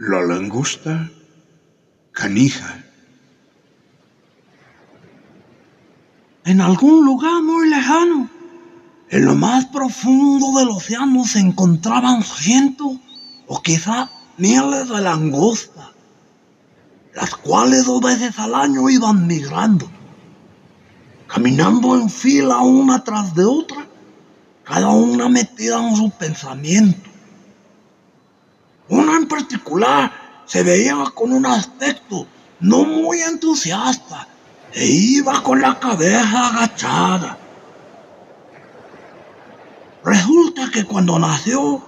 La langosta canija. En algún lugar muy lejano, en lo más profundo del océano, se encontraban cientos o quizá miles de langostas, las cuales dos veces al año iban migrando, caminando en fila una tras de otra, cada una metida en su pensamiento. Una en particular se veía con un aspecto no muy entusiasta e iba con la cabeza agachada. Resulta que cuando nació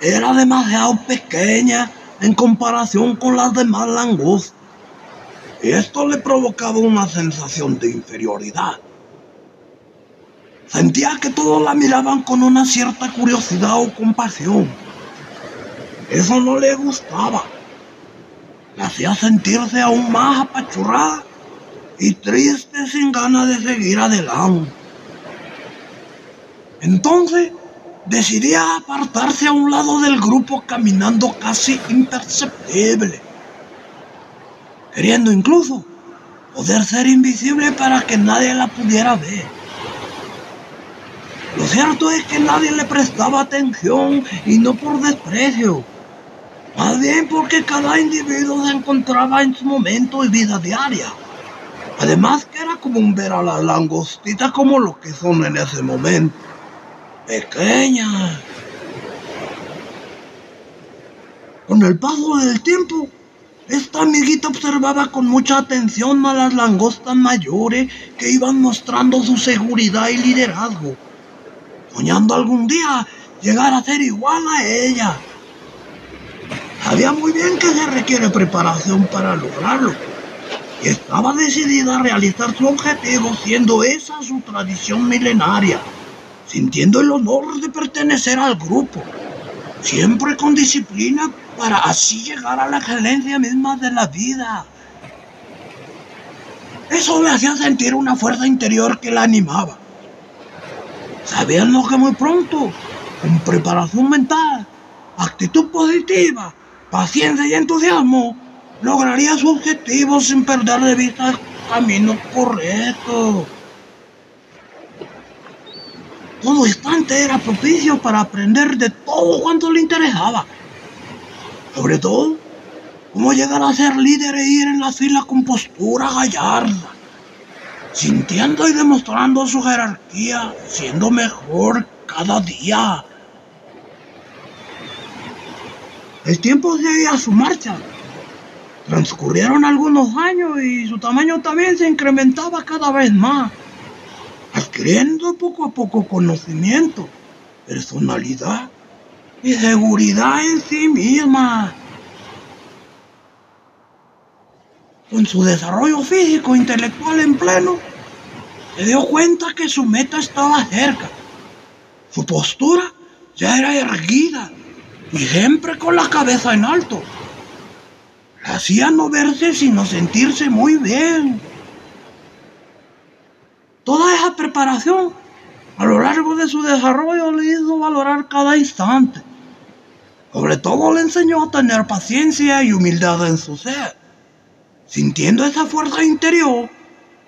era demasiado pequeña en comparación con las demás langostas. Esto le provocaba una sensación de inferioridad. Sentía que todos la miraban con una cierta curiosidad o compasión. Eso no le gustaba. La hacía sentirse aún más apachurrada y triste sin ganas de seguir adelante. Entonces decidía apartarse a un lado del grupo caminando casi imperceptible, queriendo incluso poder ser invisible para que nadie la pudiera ver. Lo cierto es que nadie le prestaba atención y no por desprecio, más bien porque cada individuo se encontraba en su momento y vida diaria. Además que era común ver a las langostitas como lo que son en ese momento pequeña. Con el paso del tiempo, esta amiguita observaba con mucha atención a las langostas mayores que iban mostrando su seguridad y liderazgo, soñando algún día llegar a ser igual a ella. Sabía muy bien que se requiere preparación para lograrlo y estaba decidida a realizar su objetivo siendo esa su tradición milenaria sintiendo el honor de pertenecer al grupo, siempre con disciplina para así llegar a la excelencia misma de la vida. Eso le hacía sentir una fuerza interior que la animaba. Sabiendo que muy pronto, con preparación mental, actitud positiva, paciencia y entusiasmo, lograría su objetivo sin perder de vista el camino correcto. Todo instante era propicio para aprender de todo cuanto le interesaba. Sobre todo, cómo llegar a ser líder e ir en la fila con postura gallarda, sintiendo y demostrando su jerarquía, siendo mejor cada día. El tiempo seguía a su marcha. Transcurrieron algunos años y su tamaño también se incrementaba cada vez más adquiriendo poco a poco conocimiento, personalidad y seguridad en sí misma. Con su desarrollo físico e intelectual en pleno, se dio cuenta que su meta estaba cerca. Su postura ya era erguida y siempre con la cabeza en alto. Hacía no verse sino sentirse muy bien. Toda esa preparación a lo largo de su desarrollo le hizo valorar cada instante. Sobre todo le enseñó a tener paciencia y humildad en su ser, sintiendo esa fuerza interior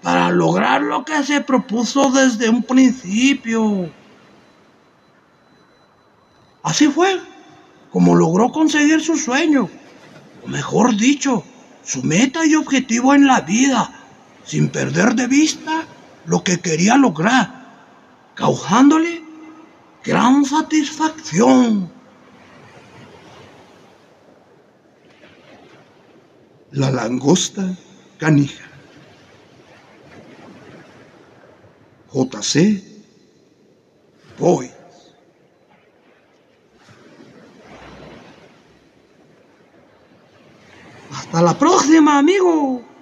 para lograr lo que se propuso desde un principio. Así fue como logró conseguir su sueño, o mejor dicho, su meta y objetivo en la vida, sin perder de vista lo que quería lograr, causándole gran satisfacción. La langosta canija. JC Boy. Hasta la próxima, amigo.